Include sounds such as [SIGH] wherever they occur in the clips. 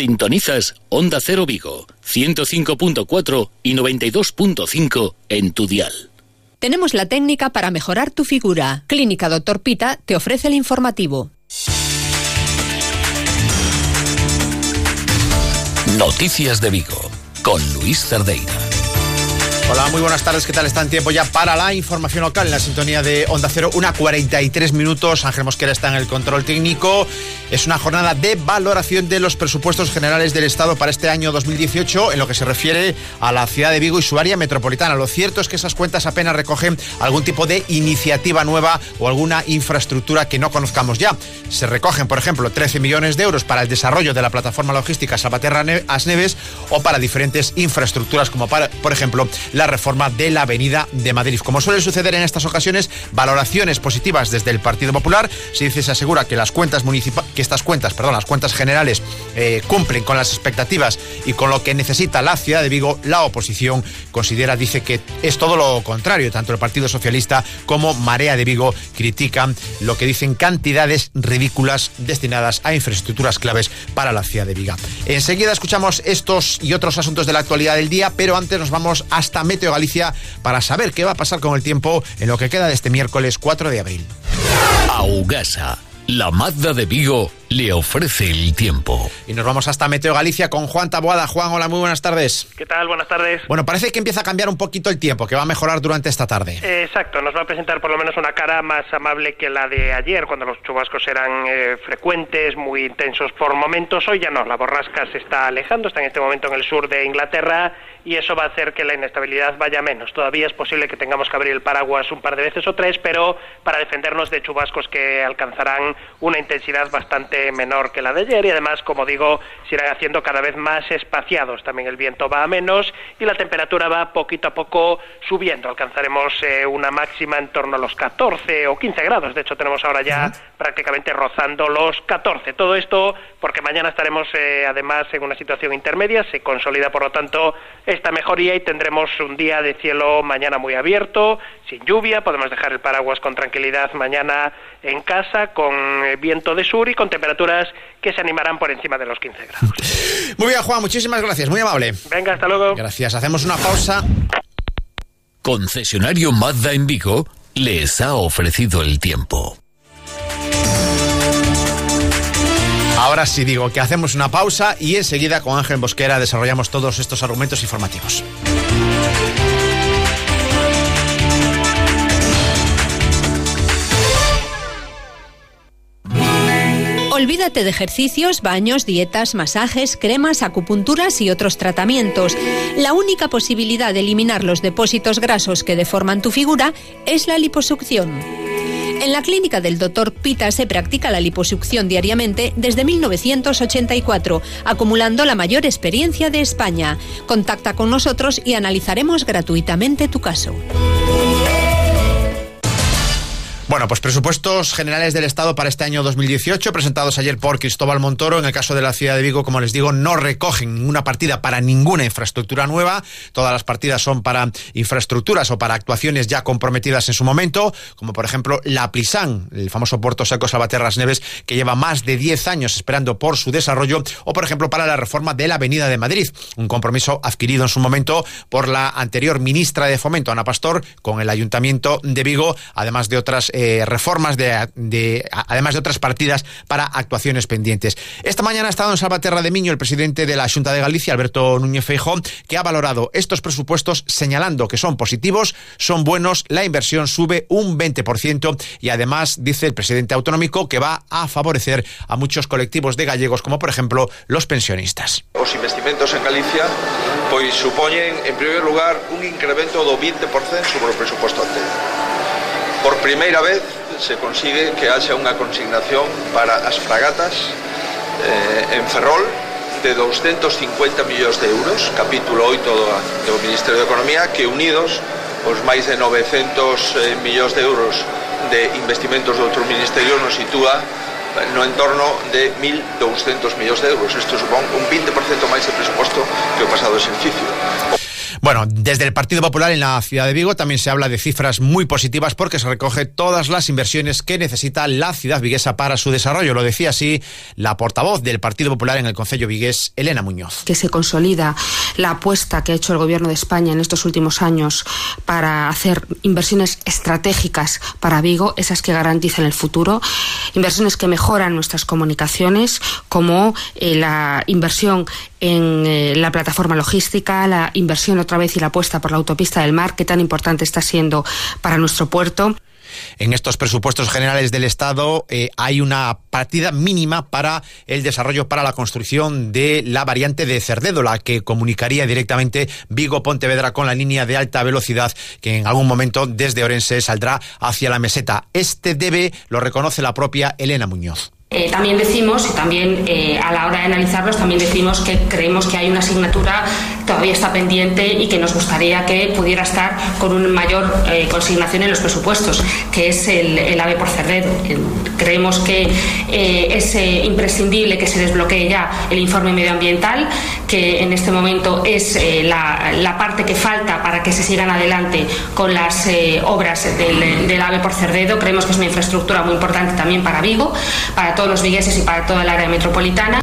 Sintonizas Onda Cero Vigo, 105.4 y 92.5 en tu dial. Tenemos la técnica para mejorar tu figura. Clínica Doctor Pita te ofrece el informativo. Noticias de Vigo, con Luis Cerdeira. Hola, muy buenas tardes. ¿Qué tal está en tiempo ya para la información local en la sintonía de Onda Cero? Una 43 minutos. Ángel Mosquera está en el control técnico. Es una jornada de valoración de los presupuestos generales del Estado para este año 2018 en lo que se refiere a la ciudad de Vigo y su área metropolitana. Lo cierto es que esas cuentas apenas recogen algún tipo de iniciativa nueva o alguna infraestructura que no conozcamos ya. Se recogen, por ejemplo, 13 millones de euros para el desarrollo de la plataforma logística Salvaterra Asneves o para diferentes infraestructuras como, para, por ejemplo, la reforma de la Avenida de Madrid. Como suele suceder en estas ocasiones, valoraciones positivas desde el Partido Popular. Se dice, se asegura que las cuentas municipales, que estas cuentas, perdón, las cuentas generales eh, cumplen con las expectativas y con lo que necesita la ciudad de Vigo. La oposición considera, dice que es todo lo contrario. Tanto el Partido Socialista como Marea de Vigo critican lo que dicen cantidades ridículas destinadas a infraestructuras claves para la ciudad de Vigo. Enseguida escuchamos estos y otros asuntos de la actualidad del día, pero antes nos vamos hasta Meteo Galicia para saber qué va a pasar con el tiempo en lo que queda de este miércoles 4 de abril. Augasa, la Mazda de Vigo le ofrece el tiempo. Y nos vamos hasta Meteo Galicia con Juan Taboada. Juan, hola, muy buenas tardes. ¿Qué tal? Buenas tardes. Bueno, parece que empieza a cambiar un poquito el tiempo, que va a mejorar durante esta tarde. Eh, exacto, nos va a presentar por lo menos una cara más amable que la de ayer, cuando los chubascos eran eh, frecuentes, muy intensos por momentos. Hoy ya no, la borrasca se está alejando, está en este momento en el sur de Inglaterra y eso va a hacer que la inestabilidad vaya menos. Todavía es posible que tengamos que abrir el paraguas un par de veces o tres, pero para defendernos de chubascos que alcanzarán una intensidad bastante menor que la de ayer y además, como digo, se irán haciendo cada vez más espaciados. También el viento va a menos y la temperatura va poquito a poco subiendo. Alcanzaremos eh, una máxima en torno a los 14 o 15 grados. De hecho, tenemos ahora ya prácticamente rozando los 14. Todo esto porque mañana estaremos eh, además en una situación intermedia. Se consolida, por lo tanto, esta mejoría y tendremos un día de cielo mañana muy abierto, sin lluvia, podemos dejar el paraguas con tranquilidad mañana en casa, con eh, viento de sur y con temperaturas que se animarán por encima de los 15 grados. [LAUGHS] Muy bien, Juan, muchísimas gracias, muy amable. Venga, hasta luego. Gracias, hacemos una pausa. Concesionario Mazda en Vigo les ha ofrecido el tiempo. Ahora sí digo que hacemos una pausa y enseguida con Ángel Bosquera desarrollamos todos estos argumentos informativos. Olvídate de ejercicios, baños, dietas, masajes, cremas, acupunturas y otros tratamientos. La única posibilidad de eliminar los depósitos grasos que deforman tu figura es la liposucción. En la clínica del Dr. Pita se practica la liposucción diariamente desde 1984, acumulando la mayor experiencia de España. Contacta con nosotros y analizaremos gratuitamente tu caso. Bueno, pues presupuestos generales del Estado para este año 2018, presentados ayer por Cristóbal Montoro. En el caso de la ciudad de Vigo, como les digo, no recogen ninguna partida para ninguna infraestructura nueva. Todas las partidas son para infraestructuras o para actuaciones ya comprometidas en su momento, como por ejemplo la Plisán, el famoso puerto seco Salvaterras Neves, que lleva más de 10 años esperando por su desarrollo, o por ejemplo para la reforma de la Avenida de Madrid, un compromiso adquirido en su momento por la anterior ministra de Fomento, Ana Pastor, con el Ayuntamiento de Vigo, además de otras eh, reformas, de, además de otras partidas para actuaciones pendientes. Esta mañana ha estado en Salvaterra de Miño el presidente de la Junta de Galicia, Alberto Núñez Feijón, que ha valorado estos presupuestos señalando que son positivos, son buenos, la inversión sube un 20% y además dice el presidente autonómico que va a favorecer a muchos colectivos de gallegos, como por ejemplo los pensionistas. Los investimentos en Galicia pues suponen, en primer lugar, un incremento do 20% sobre o presupuesto anterior. Por primeira vez se consigue que haxa unha consignación para as fragatas eh, en Ferrol de 250 millóns de euros, capítulo 8 do, do Ministerio de Economía, que unidos os máis de 900 eh, millóns de euros de investimentos do outro ministerio nos sitúa eh, no entorno de 1.200 millóns de euros. Isto supón un 20% máis de presuposto que o pasado exercicio. Bueno, desde el Partido Popular en la ciudad de Vigo también se habla de cifras muy positivas porque se recoge todas las inversiones que necesita la ciudad viguesa para su desarrollo. Lo decía así la portavoz del Partido Popular en el Concello Vigués, Elena Muñoz. Que se consolida la apuesta que ha hecho el Gobierno de España en estos últimos años para hacer inversiones estratégicas para Vigo, esas que garantizan el futuro, inversiones que mejoran nuestras comunicaciones, como eh, la inversión en eh, la plataforma logística, la inversión otra vez y la apuesta por la autopista del mar, que tan importante está siendo para nuestro puerto. En estos presupuestos generales del Estado eh, hay una partida mínima para el desarrollo, para la construcción de la variante de Cerdedo, la que comunicaría directamente Vigo-Pontevedra con la línea de alta velocidad que en algún momento desde Orense saldrá hacia la meseta. Este debe, lo reconoce la propia Elena Muñoz. Eh, también decimos, y también eh, a la hora de analizarlos, también decimos que creemos que hay una asignatura todavía está pendiente y que nos gustaría que pudiera estar con una mayor eh, consignación en los presupuestos, que es el, AVE por Cerredo. creemos que es imprescindible que se desbloquee ya el informe medioambiental, que en este momento es la, parte que falta para que se sigan adelante con las obras del, AVE por Cerredo. Creemos que es una infraestructura muy importante también para Vigo, para todos los vigueses y para toda el área metropolitana.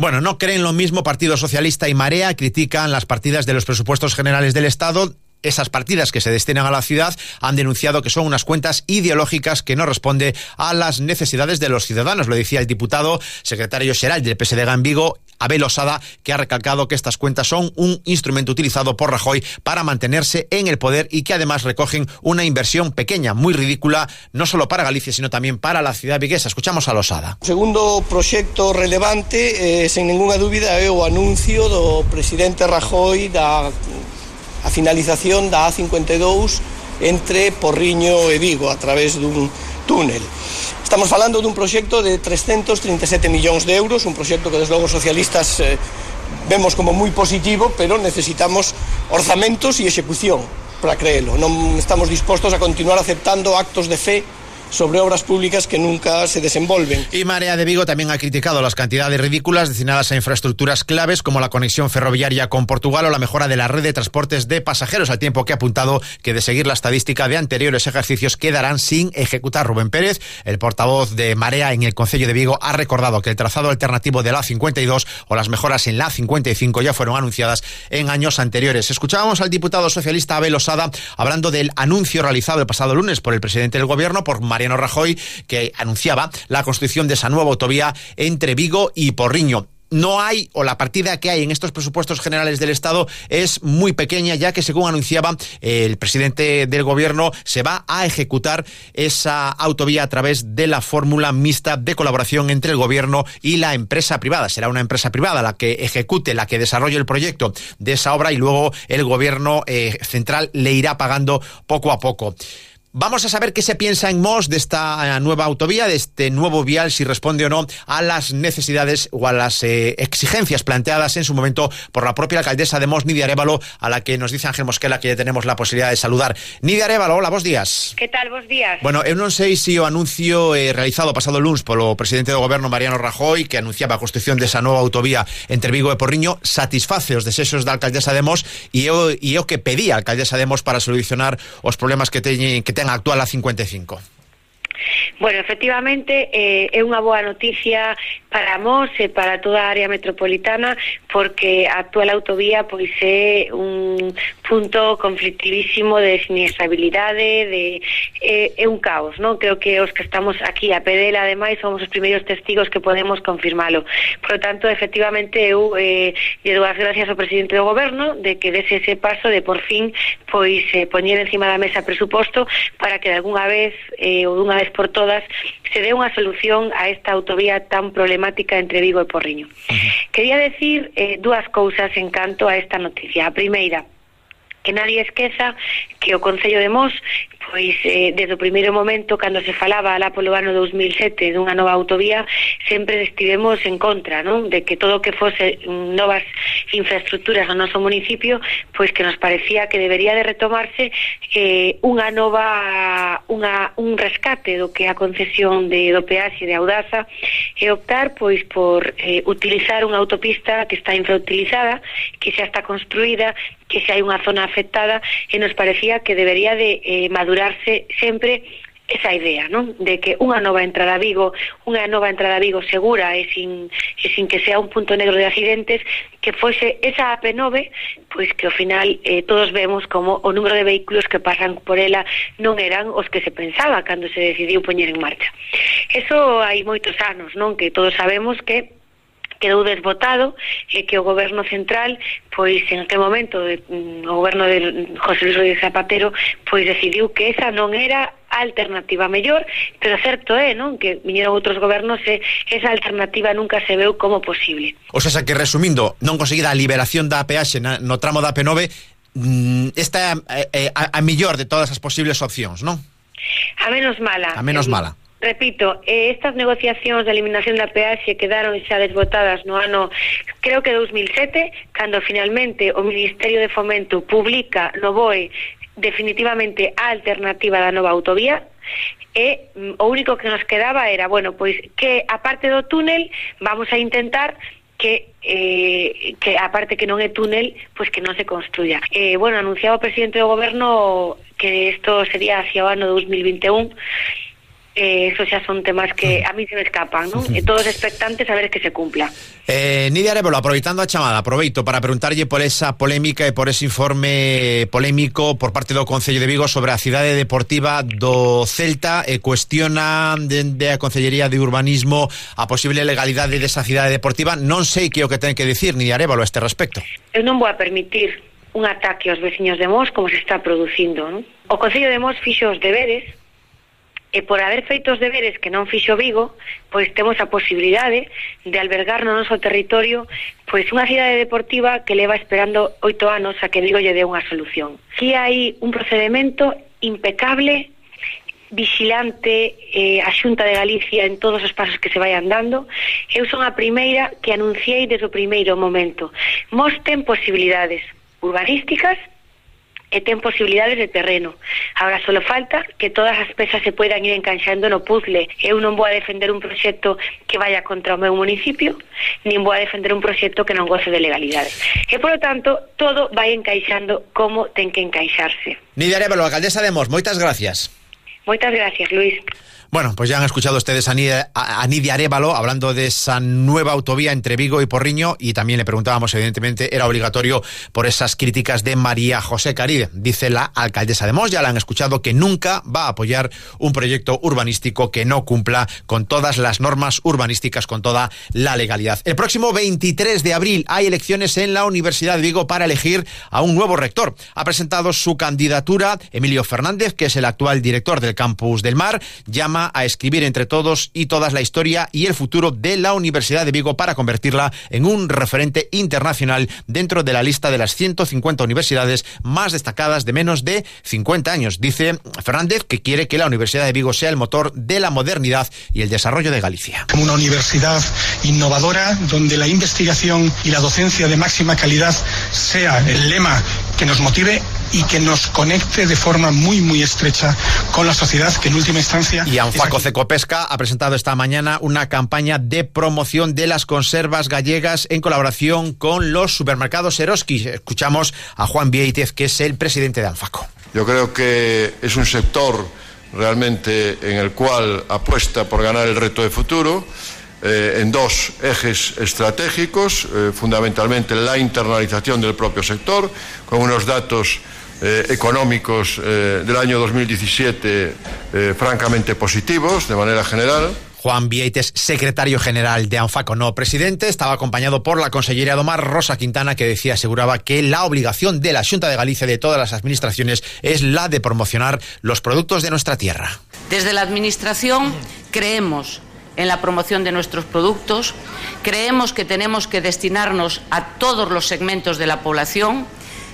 Bueno, no creen lo mismo Partido Socialista y Marea, critican las partidas de los presupuestos generales del Estado esas partidas que se destinan a la ciudad han denunciado que son unas cuentas ideológicas que no responde a las necesidades de los ciudadanos. Lo decía el diputado secretario general del PSDG en Vigo, Abel Osada, que ha recalcado que estas cuentas son un instrumento utilizado por Rajoy para mantenerse en el poder y que además recogen una inversión pequeña, muy ridícula, no solo para Galicia, sino también para la ciudad viguesa. Escuchamos a Losada. Segundo proxecto relevante, eh, ninguna dúbida, é o anuncio do presidente Rajoy da a finalización da A52 entre Porriño e Vigo a través dun túnel. Estamos falando dun proxecto de 337 millóns de euros, un proxecto que desde logo socialistas eh, vemos como moi positivo, pero necesitamos orzamentos e execución para creelo. Non estamos dispostos a continuar aceptando actos de fe sobre obras públicas que nunca se desenvolven. Y Marea de Vigo también ha criticado las cantidades ridículas destinadas a infraestructuras claves como la conexión ferroviaria con Portugal o la mejora de la red de transportes de pasajeros, al tiempo que ha apuntado que de seguir la estadística de anteriores ejercicios quedarán sin ejecutar. Rubén Pérez, el portavoz de Marea en el Concello de Vigo, ha recordado que el trazado alternativo de la 52 o las mejoras en la 55 ya fueron anunciadas en años anteriores. Escuchábamos al diputado socialista Abel Osada hablando del anuncio realizado el pasado lunes por el presidente del gobierno por Marea Mariano Rajoy, que anunciaba la construcción de esa nueva autovía entre Vigo y Porriño no hay, o la partida que hay en estos presupuestos generales del Estado es muy pequeña, ya que según anunciaba el presidente del gobierno, se va a ejecutar esa autovía a través de la fórmula mixta de colaboración entre el gobierno y la empresa privada. Será una empresa privada la que ejecute, la que desarrolle el proyecto de esa obra y luego el gobierno eh, central le irá pagando poco a poco. Vamos a saber qué se piensa en Mos de esta eh, nueva autovía, de este nuevo vial, si responde o no a las necesidades o a las eh, exigencias planteadas en su momento por la propia alcaldesa de Mos, Nidia Arevalo, a la que nos dice Ángel Mosquela que ya tenemos la posibilidad de saludar. Nidia Arevalo, hola, vos días. ¿Qué tal, vos días? Bueno, eu non sei se o anuncio eh, realizado pasado lunes polo presidente do goberno Mariano Rajoy, que anunciaba a construcción desa nova autovía entre Vigo e Porriño, satisface os desexos da alcaldesa de Mos e o, e o que pedía a alcaldesa de Mos para solucionar os problemas que teñen que ten actual a 55. Bueno, efectivamente, eh, é unha boa noticia para Mos e para toda a área metropolitana porque a actual autovía pois é un punto conflictivísimo de sinestabilidade, de é, é un caos, non? Creo que os que estamos aquí a pedela ademais somos os primeiros testigos que podemos confirmalo. Por lo tanto, efectivamente eu eh, lle dou as gracias ao presidente do goberno de que dese ese paso de por fin pois eh, poñer encima da mesa presuposto para que de alguna vez eh, ou dunha vez por todas se dé unha solución a esta autovía tan problemática entre Vigo e Porriño. Uh -huh. Quería decir eh, dúas cousas en canto a esta noticia. A primeira, que nadie esqueza que o Concello de Mos pois eh, desde o primeiro momento cando se falaba lá polo ano 2007 dunha nova autovía sempre estivemos en contra non? de que todo o que fose mm, novas infraestructuras no noso municipio pois que nos parecía que debería de retomarse eh, unha nova unha, un rescate do que a concesión de, do peaxe de Audaza e optar pois por eh, utilizar unha autopista que está infrautilizada que xa está construída que se hai unha zona afectada e nos parecía que debería de eh, madurarse sempre esa idea, non? De que unha nova entrada a Vigo, unha nova entrada a Vigo segura e sin, e sin que sea un punto negro de accidentes, que fose esa AP9, pois que ao final eh, todos vemos como o número de vehículos que pasan por ela non eran os que se pensaba cando se decidiu poñer en marcha. Eso hai moitos anos, non? Que todos sabemos que quedou desbotado e que o goberno central pois en aquel momento mm, o goberno de José Luis Rodríguez Zapatero pois decidiu que esa non era a alternativa mellor, pero certo é, non, que viñeron outros gobernos e esa alternativa nunca se veu como posible. O sea, que resumindo, non conseguida a liberación da peaxe no tramo da P9, mm, esta é a, a, a mellor de todas as posibles opcións, non? A menos mala. A menos mala. Repito, eh, estas negociacións de eliminación da peaxe quedaron xa desbotadas no ano, creo que 2007, cando finalmente o Ministerio de Fomento publica no BOE definitivamente a alternativa da nova autovía, e mm, o único que nos quedaba era, bueno, pois que aparte do túnel vamos a intentar que eh, que aparte que non é túnel, pois que non se construya. Eh, bueno, anunciaba o presidente do goberno que isto sería hacia o ano 2021, eh, eso xa son temas que a mí se me escapan, ¿no? E eh, todos expectantes a ver que se cumpla. Eh, Nidia Arevalo, aproveitando a chamada, aproveito para preguntarlle por esa polémica e por ese informe polémico por parte do Concello de Vigo sobre a cidade deportiva do Celta e cuestiona dende a Concellería de Urbanismo a posible legalidade desa cidade deportiva. Non sei que o que ten que dicir Nidia Arevalo a este respecto. Eu non vou a permitir un ataque aos veciños de Mos como se está producindo, non? O Concello de Mos fixo os deberes e por haber feito os deberes que non fixo Vigo, pois temos a posibilidade de albergar no noso territorio pois unha cidade deportiva que leva esperando oito anos a que Vigo lle dé unha solución. Aquí hai un procedimento impecable vigilante eh, a Xunta de Galicia en todos os pasos que se vayan dando eu son a primeira que anunciei desde o primeiro momento mos ten posibilidades urbanísticas ten posibilidades de terreno. Agora solo falta que todas as pezas se poidan ir encaixando no puzzle. Eu non vou a defender un proxecto que vaya contra o meu municipio, nin vou a defender un proxecto que non goce de legalidade. E, por lo tanto, todo vai encaixando como ten que encaixarse. Nidia Arevalo, alcaldesa de Mos, moitas gracias. Moitas gracias, Luis. Bueno, pues ya han escuchado ustedes a Nidia, Arevalo hablando de esa nueva autovía entre Vigo y Porriño y también le preguntábamos, evidentemente, era obligatorio por esas críticas de María José Caride. Dice la alcaldesa de Mos, ya la han escuchado, que nunca va a apoyar un proyecto urbanístico que no cumpla con todas las normas urbanísticas, con toda la legalidad. El próximo 23 de abril hay elecciones en la Universidad de Vigo para elegir a un nuevo rector. Ha presentado su candidatura Emilio Fernández, que es el actual director del campus del Mar, llama a escribir entre todos y todas la historia y el futuro de la Universidad de Vigo para convertirla en un referente internacional dentro de la lista de las 150 universidades más destacadas de menos de 50 años. Dice Fernández que quiere que la Universidad de Vigo sea el motor de la modernidad y el desarrollo de Galicia. Una universidad innovadora donde la investigación y la docencia de máxima calidad sea el lema que nos motive y que nos conecte de forma muy, muy estrecha con la sociedad que en última instancia... Y Anfaco Cecopesca ha presentado esta mañana una campaña de promoción de las conservas gallegas en colaboración con los supermercados Eroski. Escuchamos a Juan Vieitez, que es el presidente de Anfaco. Yo creo que es un sector realmente en el cual apuesta por ganar el reto de futuro. Eh, en dos ejes estratégicos, eh, fundamentalmente la internalización del propio sector, con unos datos eh, económicos eh, del año 2017 eh, francamente positivos de manera general. Juan Vieites, secretario general de ANFACO, no presidente, estaba acompañado por la consellería Domar Rosa Quintana, que decía, aseguraba que la obligación de la Junta de Galicia de todas las administraciones es la de promocionar los productos de nuestra tierra. Desde la Administración creemos en la promoción de nuestros productos, creemos que tenemos que destinarnos a todos los segmentos de la población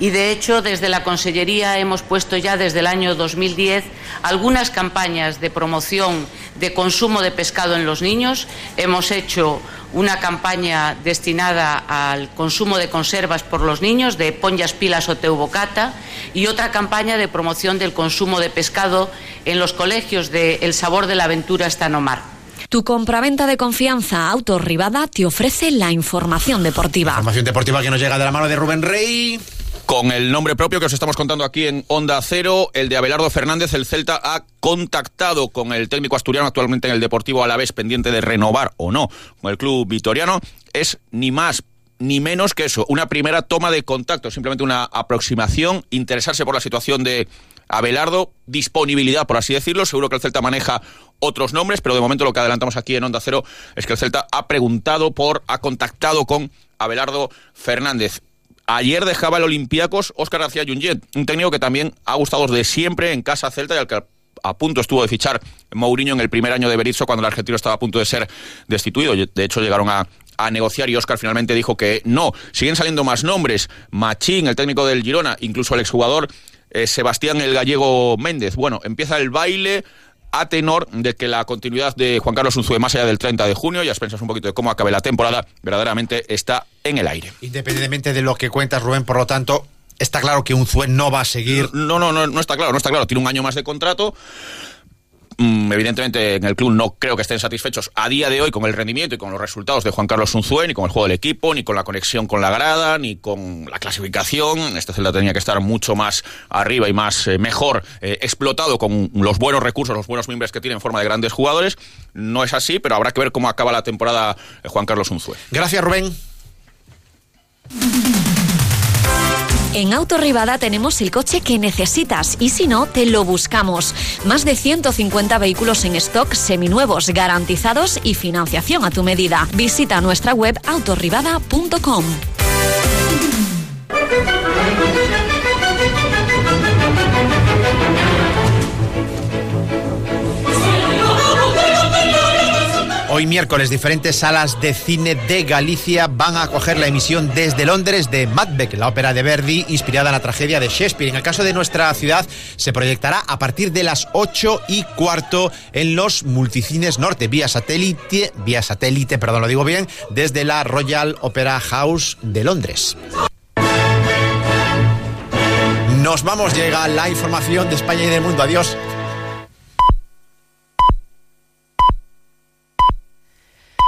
y de hecho desde la Consellería hemos puesto ya desde el año 2010 algunas campañas de promoción de consumo de pescado en los niños. Hemos hecho una campaña destinada al consumo de conservas por los niños de Ponjas Pilas o Teubocata y otra campaña de promoción del consumo de pescado en los colegios de El Sabor de la Aventura está no mar. Tu compraventa de confianza Auto Rivada te ofrece la información deportiva. Información deportiva que nos llega de la mano de Rubén Rey. Con el nombre propio que os estamos contando aquí en Onda Cero, el de Abelardo Fernández, el Celta ha contactado con el técnico asturiano actualmente en el Deportivo Alavés pendiente de renovar o no con el club vitoriano. Es ni más ni menos que eso, una primera toma de contacto, simplemente una aproximación, interesarse por la situación de Abelardo, disponibilidad, por así decirlo. Seguro que el Celta maneja otros nombres, pero de momento lo que adelantamos aquí en Onda Cero es que el Celta ha preguntado por, ha contactado con Abelardo Fernández. Ayer dejaba el Olympiacos Óscar García Junget, un técnico que también ha gustado de siempre en casa Celta y al que a punto estuvo de fichar Mourinho en el primer año de Berizzo cuando el argentino estaba a punto de ser destituido. De hecho, llegaron a, negociar y Óscar finalmente dijo que no. Siguen saliendo más nombres. Machín, el técnico del Girona, incluso el exjugador eh, Sebastián el Gallego Méndez. Bueno, empieza el baile a tenor de que la continuidad de Juan Carlos Unzué más allá del 30 de junio, ya pensas un poquito de cómo acabe la temporada, verdaderamente está en el aire. Independientemente de lo que cuentas, Rubén, por lo tanto, está claro que Unzué no va a seguir. No, no, no, no está claro, no está claro. Tiene un año más de contrato. Mm, evidentemente en el club no creo que estén satisfechos a día de hoy con el rendimiento y con los resultados de Juan Carlos Unzué, ni con el juego del equipo, ni con la conexión con la grada, ni con la clasificación. Este Celta tenía que estar mucho más arriba y más eh, mejor eh, explotado con los buenos recursos, los buenos miembros que tiene en forma de grandes jugadores. No es así, pero habrá que ver cómo acaba la temporada eh, Juan Carlos Unzué. Gracias, Rubén. En Autorribada tenemos el coche que necesitas y si no, te lo buscamos. Más de 150 vehículos en stock seminuevos, garantizados y financiación a tu medida. Visita nuestra web autorribada.com. Hoy miércoles diferentes salas de cine de Galicia van a acoger la emisión desde Londres de Macbeth, la ópera de Verdi inspirada en la tragedia de Shakespeare. En el caso de nuestra ciudad se proyectará a partir de las 8 y cuarto en los multicines norte, vía satélite, vía satélite, perdón, lo digo bien, desde la Royal Opera House de Londres. Nos vamos, llega la información de España y del mundo. Adiós.